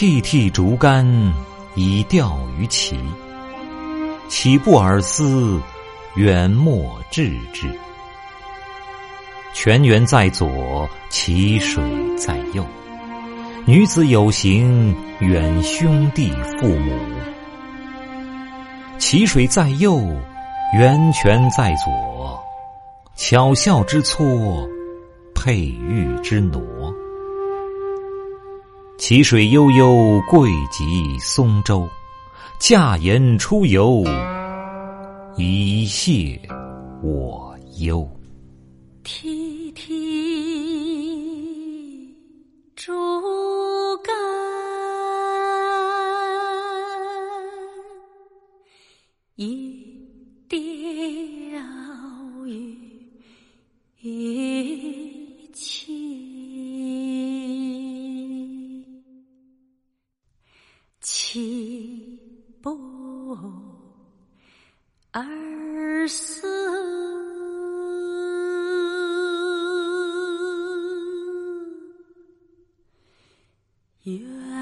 涕涕竹竿以钓鱼期，岂不尔思远莫致之？泉源在左，其水在右。女子有行，远兄弟父母。其水在右，源泉在左。巧笑之错，佩玉之挪。其水悠悠，贵极松洲。驾言出游，以谢我忧。涕涕竹竿以岂不而思。远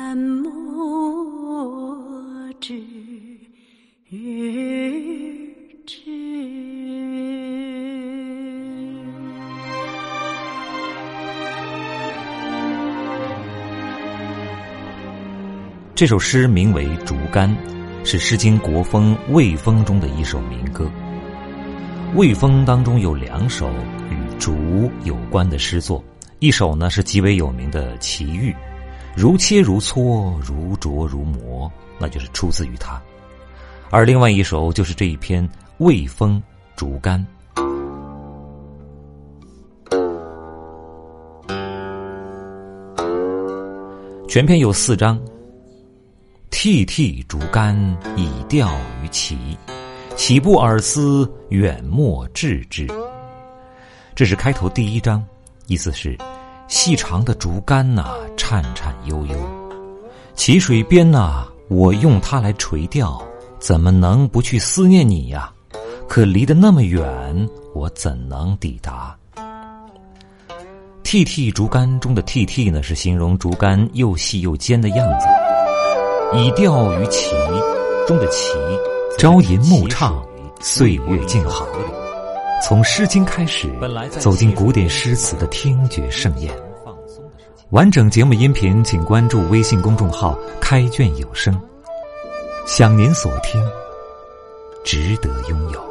这首诗名为《竹竿》，是《诗经·国风·卫风》中的一首民歌。《卫风》当中有两首与竹有关的诗作，一首呢是极为有名的《奇遇》，如切如磋，如琢如磨，那就是出自于他。而另外一首就是这一篇《卫风·竹竿》。全篇有四章。涕涕竹竿以钓鱼期，岂不尔思远莫致之？这是开头第一章，意思是细长的竹竿呐，颤颤悠悠；齐水边呐，我用它来垂钓，怎么能不去思念你呀？可离得那么远，我怎能抵达？涕涕竹竿中的涕涕呢，是形容竹竿又细又尖的样子。以钓于其中的其，朝吟暮唱，岁月静好。从《诗经》开始，走进古典诗词的听觉盛宴。完整节目音频，请关注微信公众号“开卷有声”。享您所听，值得拥有。